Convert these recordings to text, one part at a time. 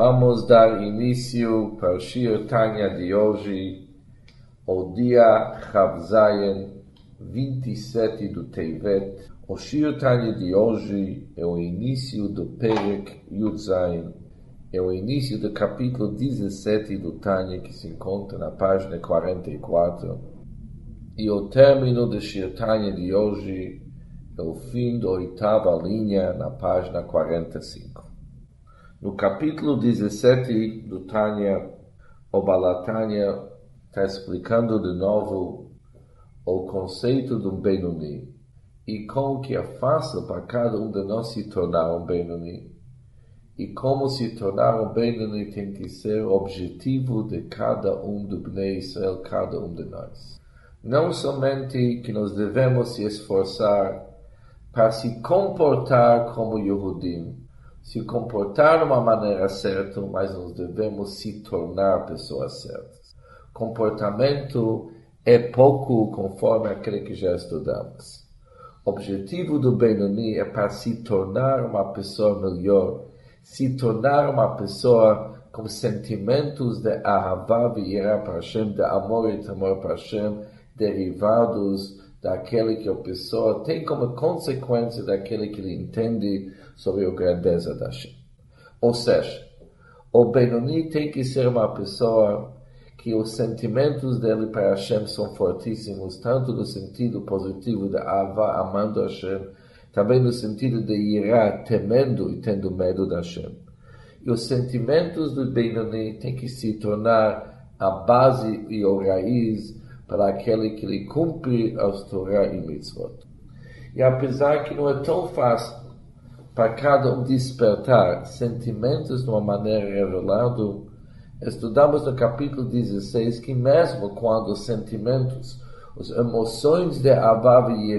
Vamos dar início para Shir Tanya de hoje, o dia Chavzayen, 27 do Tevet. O Shir Tanya de hoje é o início do Perek Yudzayin, é o início do capítulo 17 do Tanya, que se encontra na página 44. E o término do Shir Tanya de hoje é o fim da oitava linha na página 45. No capítulo 17 do Tânia, o Balatânia está explicando de novo o conceito do Benoni e como que é fácil para cada um de nós se tornar um Benoni. E como se tornar um Benoni tem que ser o objetivo de cada um do Bnei Israel, cada um de nós. Não somente que nós devemos se esforçar para se comportar como Yehudim, se comportar de uma maneira certa, mas nós devemos se tornar pessoas certas. Comportamento é pouco conforme aquele que já estudamos. O objetivo do Benoni é para se tornar uma pessoa melhor, se tornar uma pessoa com sentimentos de ahavá e para Hashem, de amor e temor para Hashem, derivados daquele que a pessoa tem como consequência daquele que ele entende sobre a grandeza da Hashem. Ou seja, o Benoni tem que ser uma pessoa que os sentimentos dele para Hashem são fortíssimos, tanto no sentido positivo de Ava, amando Hashem, também no sentido de irá, temendo e tendo medo da Hashem. E os sentimentos do Benoni têm que se tornar a base e a raiz para aquele que lhe cumpre as Torá e Mitzvot. E apesar que não é tão fácil para cada um despertar sentimentos de uma maneira revelada, estudamos no capítulo 16 que mesmo quando os sentimentos, as emoções de Avav e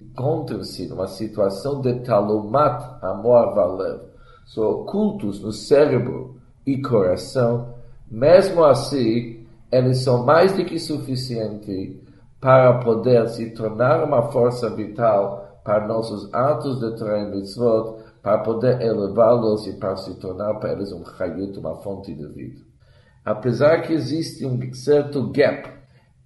encontram-se numa situação de talumat, amor valev, são ocultos no cérebro e coração, mesmo assim, eles são mais do que suficiente para poder se tornar uma força vital para nossos atos de Torah Mitzvot, para poder elevá-los e para se tornar para eles um chayut, uma fonte de vida. Apesar que existe um certo gap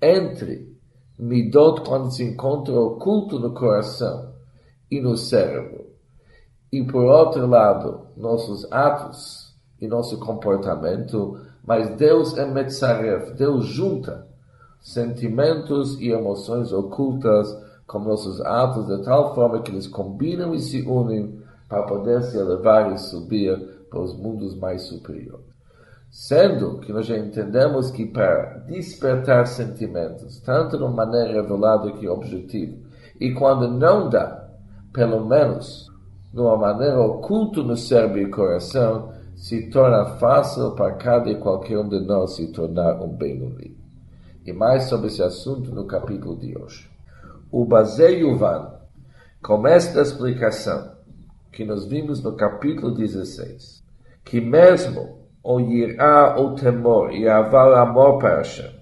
entre midot quando se encontra oculto no coração e no cérebro, e por outro lado, nossos atos e nosso comportamento, mas Deus é Metzaref, Deus junta sentimentos e emoções ocultas com nossos atos de tal forma que eles combinam e se unem para poder se elevar e subir para os mundos mais superiores. Sendo que nós já entendemos que para despertar sentimentos, tanto de uma maneira revelada que objetivo, e quando não dá, pelo menos de uma maneira oculta no cérebro e coração, se torna fácil para cada e qualquer um de nós se tornar um Benoni. E mais sobre esse assunto no capítulo de hoje. O baseio van, com esta explicação que nós vimos no capítulo 16, que mesmo o irá, o temor e a amor para Hashem,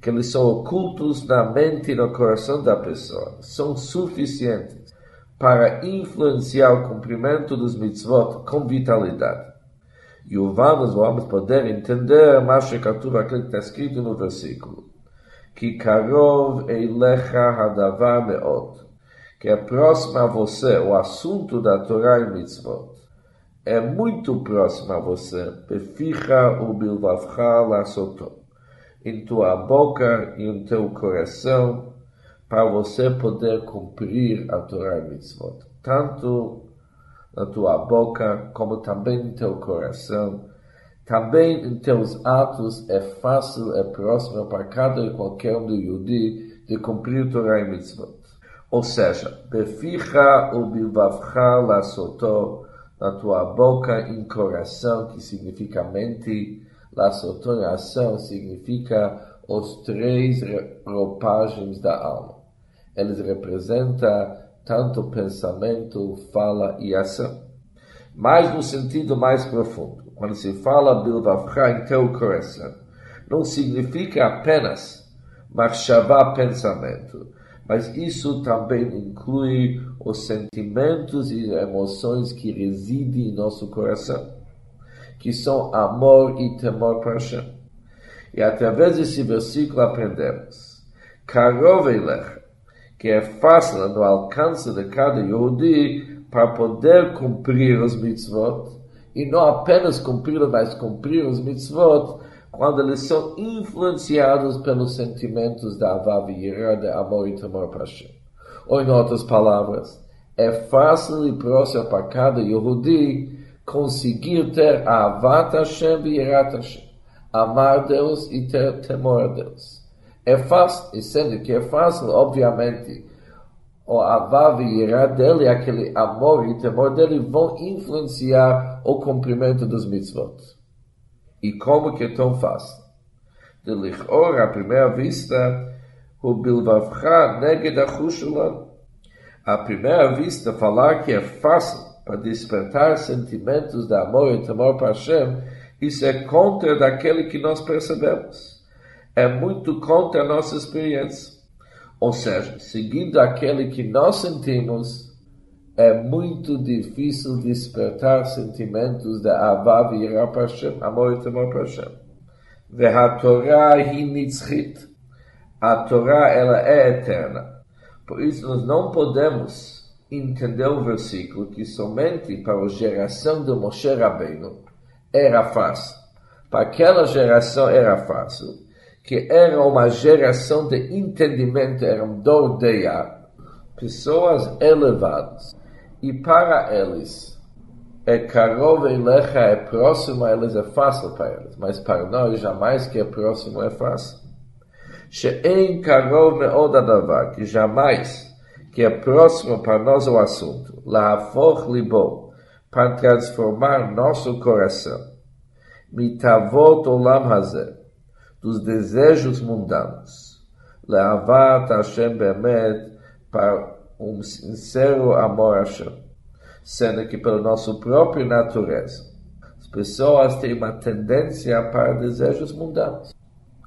que eles são ocultos na mente e no coração da pessoa, são suficientes para influenciar o cumprimento dos mitzvot com vitalidade. E o vamos, vamos poder entender mais aquilo que está escrito no versículo. Que karov eilecha hadavar meot. Que é próximo a você o assunto da Torá e Mitzvot. É muito próximo a você. Beficha o bilvavcha lasoto. Em tua boca e em teu coração para você poder cumprir a Torá e Mitzvot. Tanto na tua boca, como também em teu coração. Também em teus atos é fácil, é próximo para cada e qualquer um do Yudi de cumprir Torah e Mitzvot. Ou seja, beficha o bilvavcha lasoto na tua boca em coração, que significa mente, lasoto em ação significa os três roupagens da alma. Eles representam tanto pensamento, fala e ação. Mas no sentido mais profundo, quando se fala Bilvavcha em teu coração, não significa apenas marchavá pensamento, mas isso também inclui os sentimentos e emoções que residem em nosso coração. que são amor e temor para Hashem. E através desse versículo aprendemos, Karov que é fácil no alcance de cada Yehudi para poder cumprir os mitzvot, e não apenas cumprir, mas cumprir os mitzvot quando eles são influenciados pelos sentimentos da Avav e de amor e temor para Hashem. Ou em outras palavras, é fácil e próximo para cada Yehudi conseguir ter a Avat Hashem e Yerat Hashem. Amar Deus e ter temor a Deus. É fácil, e sendo que é fácil, obviamente, o Avav e Yerat dele, aquele amor e temor dele, vão influenciar o cumprimento dos mitzvot. E como que é tão fácil? De lichor, à primeira vista, o bilvavcha neged achushulan. À primeira vista, falar que é fácil para despertar sentimentos de amor e temor para Hashem, isso é contra daquele que nós percebemos. É muito contra a nossa experiência. Ou seja, seguindo aquele que nós sentimos, é muito difícil despertar sentimentos de Avav e Hashem, amor e temor para Hashem. Torá hi A Torá, ela é eterna. Por isso, nós não podemos entender o versículo que somente para a geração de Moshe Rabbeinu era fácil. Para aquela geração era fácil, que era uma geração de entendimento, era um Dordeia, pessoas elevadas. E para eles é karov elecha, é próximo a eles, é fácil para eles, mas para nós jamais que é próximo é fácil. She'en karov meod adavar, que jamais que é próximo para nós o assunto, lahafoch libo, para transformar nosso coração, mitavot olam hazeh, dos desejos mundanos, leavat Hashem bemet, para um sincero amor a Hashem, sendo que pela nossa própria natureza, as pessoas têm uma tendência para desejos mundanos.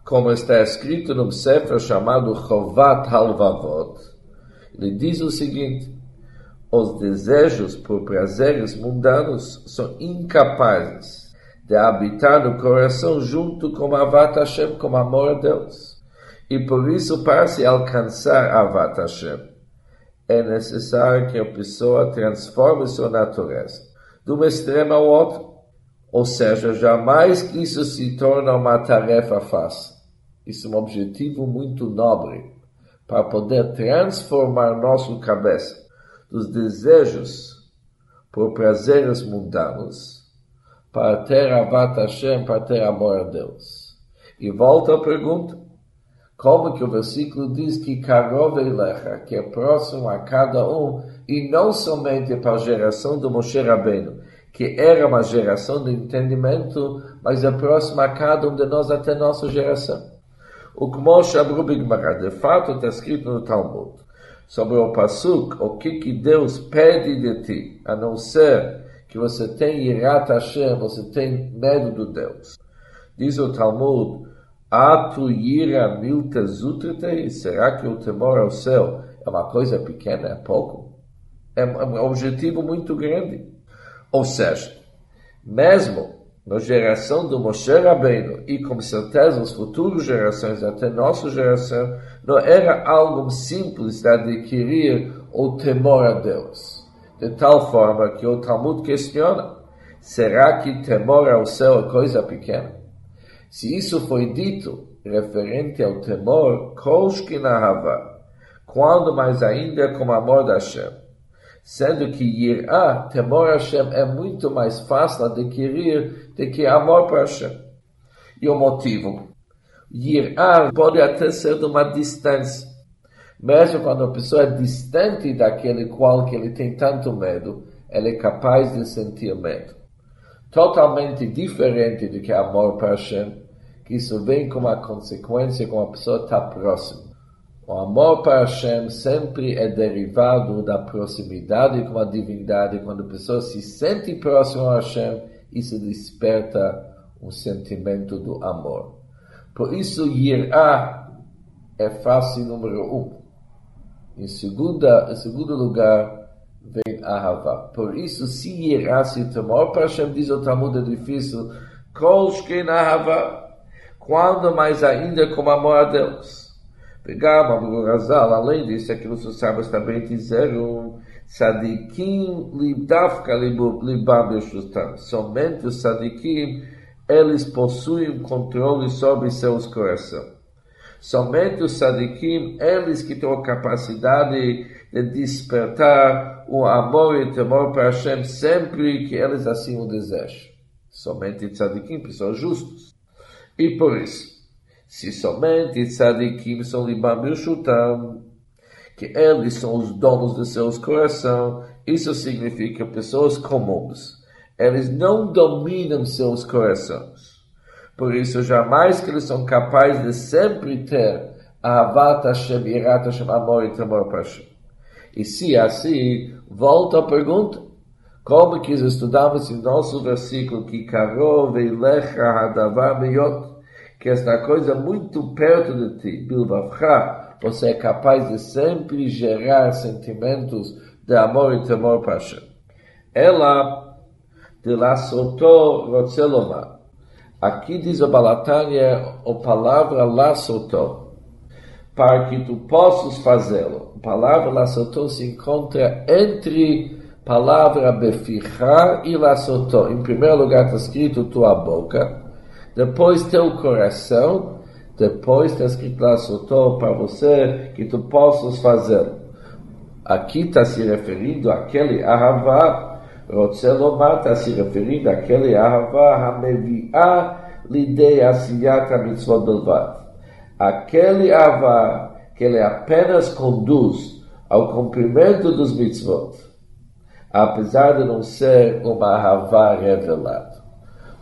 Como está escrito no Sefer chamado Chovat Halvavot, ele diz o seguinte, os desejos por prazeres mundanos são incapazes de habitar no coração junto com Avat Hashem, com amor a Deus. E por isso, para se alcançar Avat Hashem, é necessário que a pessoa transforme sua natureza de um extremo ao outro. Ou seja, jamais que isso se torna uma tarefa fácil. Isso é um objetivo muito nobre para poder transformar nossa cabeça dos desejos por prazeres mundanos para ter Avat Hashem, para ter amor a Deus. E volta a pergunta. Como que o versículo diz que Karov Elecha, que é próximo a cada um, e não somente para a geração do Moshe Rabbeinu, que era uma geração de entendimento, mas é próximo a cada um de nós até nossa geração. O Kmosh Abru Bigmará, de fato está escrito no Talmud, sobre o Pasuk, o que que Deus pede de ti, a não ser que você tenha Irat Hashem, você tem medo do Deus. Diz o Talmud, Atu ira milta zutrate, será que o temor ao céu é uma coisa pequena, é pouco? É um objetivo muito grande. Ou seja, mesmo na geração do Moshe Rabbeinu e com certeza as futuras gerações, até nossa geração, não era algo simples de adquirir o temor a Deus. De tal forma que o Talmud questiona, será que temor ao céu é coisa pequena? Se isso foi dito referente ao temor, Koshkinahava, quando mais ainda com amor da Hashem, sendo que Yirá, temor a Hashem, é muito mais fácil adquirir do que amor para Hashem. E o motivo? Yirá pode até ser de uma distância. Mesmo quando a pessoa é distante daquele qual que ele tem tanto medo, ele é capaz de sentir medo. Totalmente diferente do que amor para Hashem, isso vem como a consequência quando a pessoa está próxima. O amor para Hashem sempre é derivado da proximidade com a divindade. Quando a pessoa se sente próxima a Hashem, isso desperta um sentimento do amor. Por isso, Yirá é fase número um. Em, segunda, em segundo lugar, vem Ahavá. Por isso, se irasse temor para Hashem, diz o Talmud, é difícil, Kol Shken Ahavá, quando mais ainda com amor a Deus. Pegar Abu Razal, além disso, aquilo que os sábios também disseram, Sadikim libdavka libam yeshustam. Somente os sadikim, eles possuem controle sobre seus corações. Somente os sadikim, eles que têm a capacidade de despertar o amor e o temor para Hashem sempre que eles assim o desejam. Somente tzadikim, pessoas justas. E por isso, se somente tzadikim são libam yeshutam, que eles são os donos de seus corações, isso significa pessoas comuns. Eles não dominam seus corações. Por isso, jamais que eles são capazes de sempre ter Ahavat Hashem, Irat Hashem, amor e temor para Hashem. E se assim, volta a pergunta, como que estudamos em nosso versículo que Karov Eilecha Hadavar Meyot, que esta coisa muito perto de ti, Bilvavcha, você é capaz de sempre gerar sentimentos de amor e temor para Hashem. Ela, de la soto rotzeloma. Aqui diz o Balatânia a palavra la soto, para que tu possas fazê-lo. A palavra la soto se encontra entre palavra befichar e la soto. Em primeiro lugar está escrito tua boca, depois teu coração, depois está escrito lá soltou para você que tu possas fazer. Aqui está se referindo àquele ahavá, Está se referindo àquele ahavá, Hameviá, lidei asiyat mitzvot belvad. Aquele ahavá que ele apenas conduz ao cumprimento dos mitzvot, apesar de não ser uma ahavá revelada.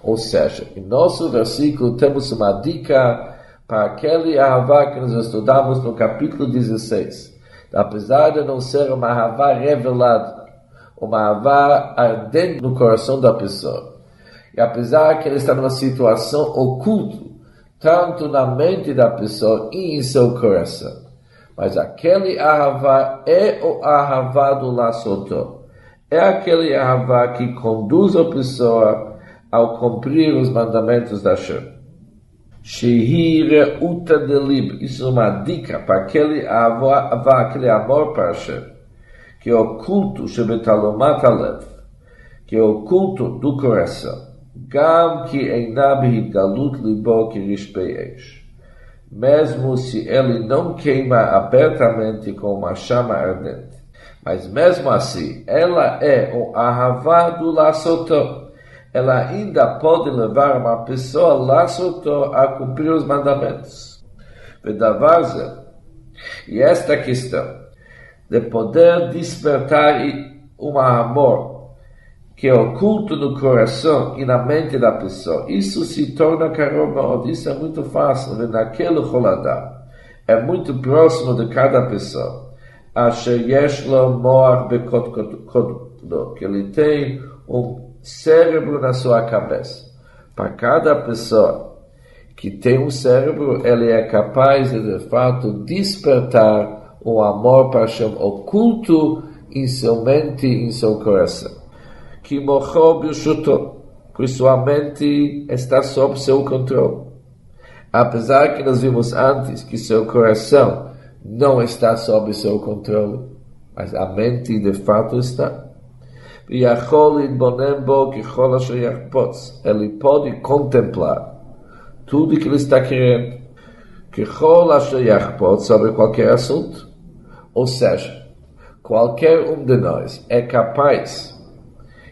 Ou seja, em nosso versículo temos uma dica para aquele Ahavá que nós estudamos no capítulo 16. Apesar de não ser uma Ahavá revelada, uma Ahavá ardente no coração da pessoa, e apesar que ele está numa situação oculta, tanto na mente da pessoa e em seu coração, mas aquele Ahavá é o Ahavá do Lassotó. É aquele Ahavá que conduz a pessoa ao cumprir os mandamentos da Shem. Shehira uta. Isso é uma dica para aquele avó, aquele amor para Hashem, que é o culto shebetalomat alev, que é o culto do coração. Gam ki einab galut libo kirishpei esh. Mesmo se ele não queima abertamente com uma chama ardente. Mas mesmo assim, ela é o ahavá do laçotó ela ainda pode levar uma pessoa soltou a cumprir os mandamentos. Vedavaza. E esta questão de poder despertar um amor que é oculto no coração e na mente da pessoa, isso se torna caromod, isso é muito fácil, né? naquele roladar. É muito próximo de cada pessoa. Asher moar que ele tem um cérebro na sua cabeça. Para cada pessoa que tem um cérebro, ele é capaz de, de fato, despertar o amor para Hashem oculto em seu mente e em seu coração. Que morreu Birshuto, pois sua mente está sob seu controle. Apesar que nós vimos antes que seu coração não está sob seu controle, mas a mente de fato está. Ele pode contemplar tudo que ele está querendo. Que sobre qualquer assunto. Ou seja, qualquer um de nós é capaz,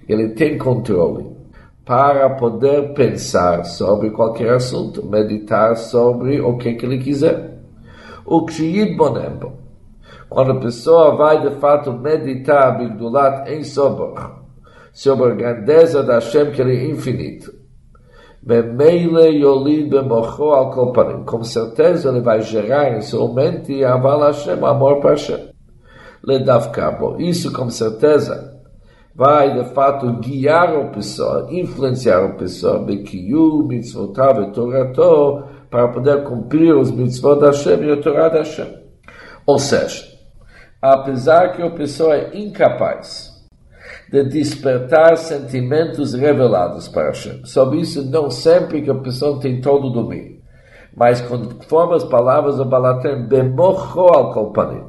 ele tem controle para poder pensar sobre qualquer assunto, meditar sobre o que, que ele quiser. O que yitbonem quando a pessoa vai de fato meditar Bigdulat em Sobor, sobre a grandeza da Hashem que ele é infinito, Bemeile Yolid Bemocho al Koparim, com certeza ele vai gerar em sua mente Aval Hashem, amor para Hashem. Ledavkabo. Isso com certeza vai de fato guiar a pessoa, influenciar a pessoa, Bekiyu, Mitzvotav e Torato, para poder cumprir os mitzvot Hashem e a da Hashem. Ou seja, apesar que a pessoa é incapaz de despertar sentimentos revelados para Hashem. Sobre isso, não sempre que a pessoa tem todo o domínio. Mas conforme as palavras do Balatem, bemocho al kolpanim,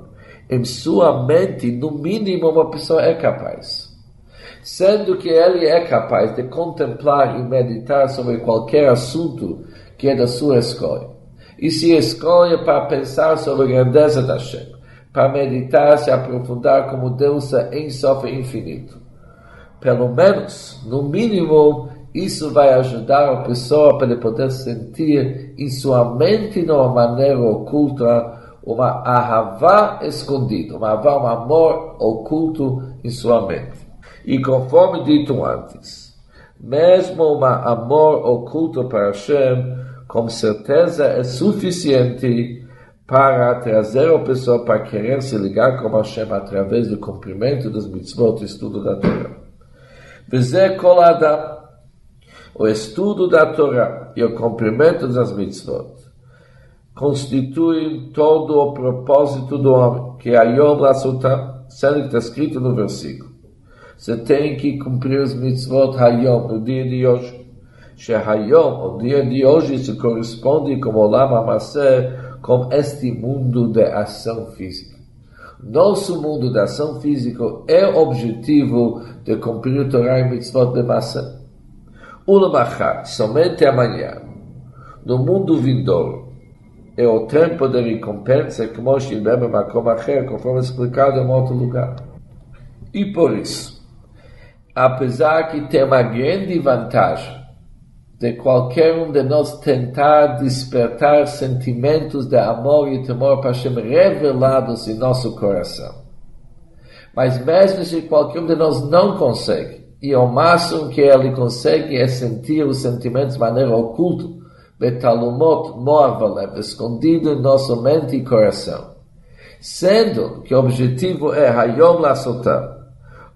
em sua mente, no mínimo, uma pessoa é capaz. Sendo que ele é capaz de contemplar e meditar sobre qualquer assunto que é da sua escolha. E se escolhe para pensar sobre a grandeza da Hashem, para meditar, se aprofundar como Deus é em sofre infinito. Pelo menos, no mínimo, isso vai ajudar a pessoa para poder sentir em sua mente, de uma maneira oculta, uma ahavá escondida, uma ahavá, um amor oculto em sua mente. E conforme dito antes, mesmo um amor oculto para Hashem, com certeza é suficiente para trazer a pessoa para querer se ligar com Hashem através do cumprimento dos mitzvot, estudo da Torá. Adam, o estudo da Torá e o cumprimento das mitzvot constituem todo o propósito do homem, que é Yom Lassutam, sendo que está escrito no versículo. Você tem que cumprir os mitzvot Hayom, no dia de hoje. Hayom, o dia de hoje, se corresponde com o Lama Maser, com este mundo de ação física. Nosso mundo de ação física é objetivo de cumprir o Torah e mitzvot de massa. Ulamachar, somente amanhã, no mundo vindouro, é o tempo de recompensa, como Shilbem Makom Acher, conforme explicado em outro lugar. E por isso, apesar que tem uma grande vantagem de qualquer um de nós tentar despertar sentimentos de amor e temor para Hashem revelados em nosso coração. Mas mesmo se qualquer um de nós não consegue, e o máximo que ele consegue é sentir os sentimentos de maneira oculta, Betalumot Moavalev, escondido em nossa mente e coração. Sendo que o objetivo é Hayom Lasotam,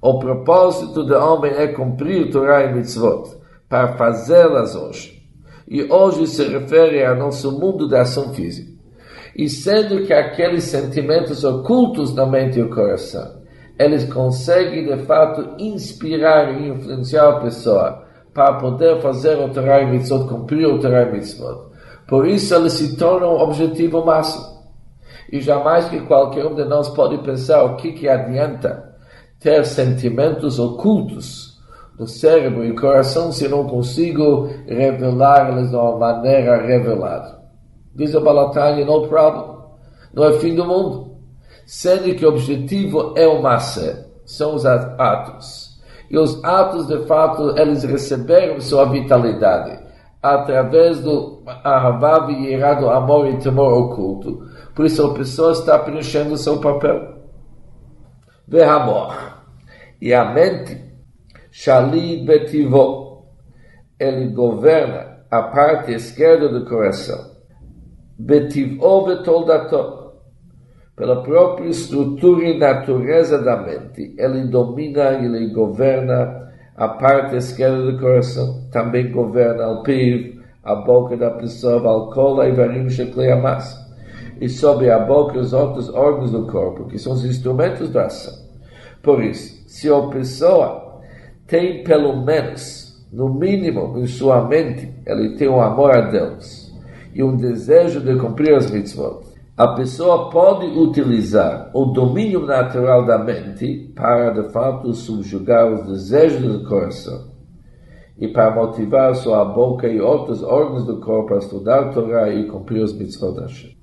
o propósito do homem é cumprir Torah e Mitzvot, para fazê-las hoje. E hoje se refere ao nosso mundo da ação física. E sendo que aqueles sentimentos ocultos na mente e o coração, eles conseguem de fato inspirar e influenciar a pessoa para poder fazer o Torah Mitzvot, cumprir o Torah Mitzvot. Por isso ele se torna um objetivo máximo. E jamais que qualquer um de nós pode pensar o que, que adianta ter sentimentos ocultos no cérebro e coração se não consigo revelar-eles de uma maneira revelada. Diz o Balatani, no problem. Não é fim do mundo. Sendo que o objetivo é o massa, são os atos e os atos, de fato, eles receberam sua vitalidade através do Ahavav e do amor e temor oculto. Por isso a pessoa está preenchendo seu papel. amor E a mente, Shali Betivo, ele governa a parte esquerda do coração. Betivo Betoldato pela própria estrutura e natureza da mente. Ele domina ele governa a parte esquerda do coração. Também governa o PIV, a boca da pessoa, ao cola e varim sheklei massa. E sobre a boca os outros órgãos do corpo, que são os instrumentos da ação. Por isso, se a pessoa tem pelo menos, no mínimo, em sua mente, ele tem um amor a Deus e um desejo de cumprir as mitzvot, a pessoa pode utilizar o domínio natural da mente para, de fato, subjugar os desejos do coração e para motivar sua boca e outros órgãos do corpo a estudar a Torá e cumprir os mitzvot Hashem.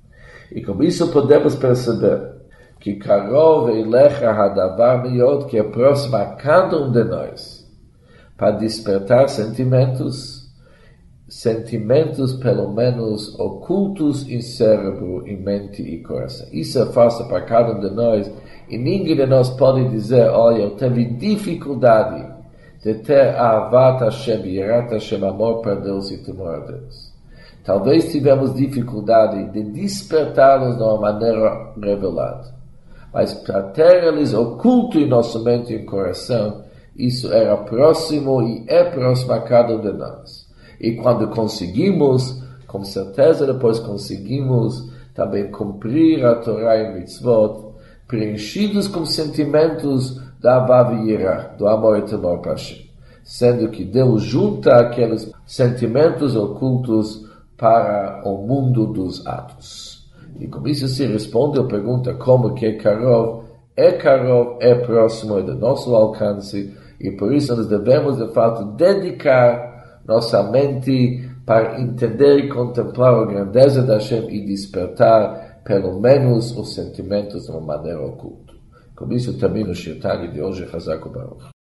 E com isso podemos perceber que Karov e Lecha Hadavar Miot, que é próximo a cada um de nós, para despertar sentimentos sentimentos, pelo menos, ocultos em cérebro, em mente e coração. Isso é fácil para cada um de nós e ninguém de nós pode dizer, olha, eu tive dificuldade de ter Avat Hashem, Yerat Hashem, amor para Deus e temor a Deus. Talvez tivemos dificuldade de despertá-los de uma maneira revelada. Mas para ter eles oculto em nossa mente e coração, isso era próximo e é próximo a cada um de nós. E quando conseguimos, com certeza depois conseguimos também cumprir a Torá e Mitzvot, preenchidos com sentimentos da Avavira, do amor e temor para. Sendo que Deus junta aqueles sentimentos ocultos para o mundo dos atos. E com isso se responde a pergunta como que é Karov é Karov, é próximo, é do nosso alcance, e por isso nós devemos, de fato, dedicar nossa mente para entender e contemplar a grandeza da Hashem e despertar, pelo menos, os sentimentos de uma maneira oculta. Com isso termino o Shirtag de hoje, Hazako Baruch.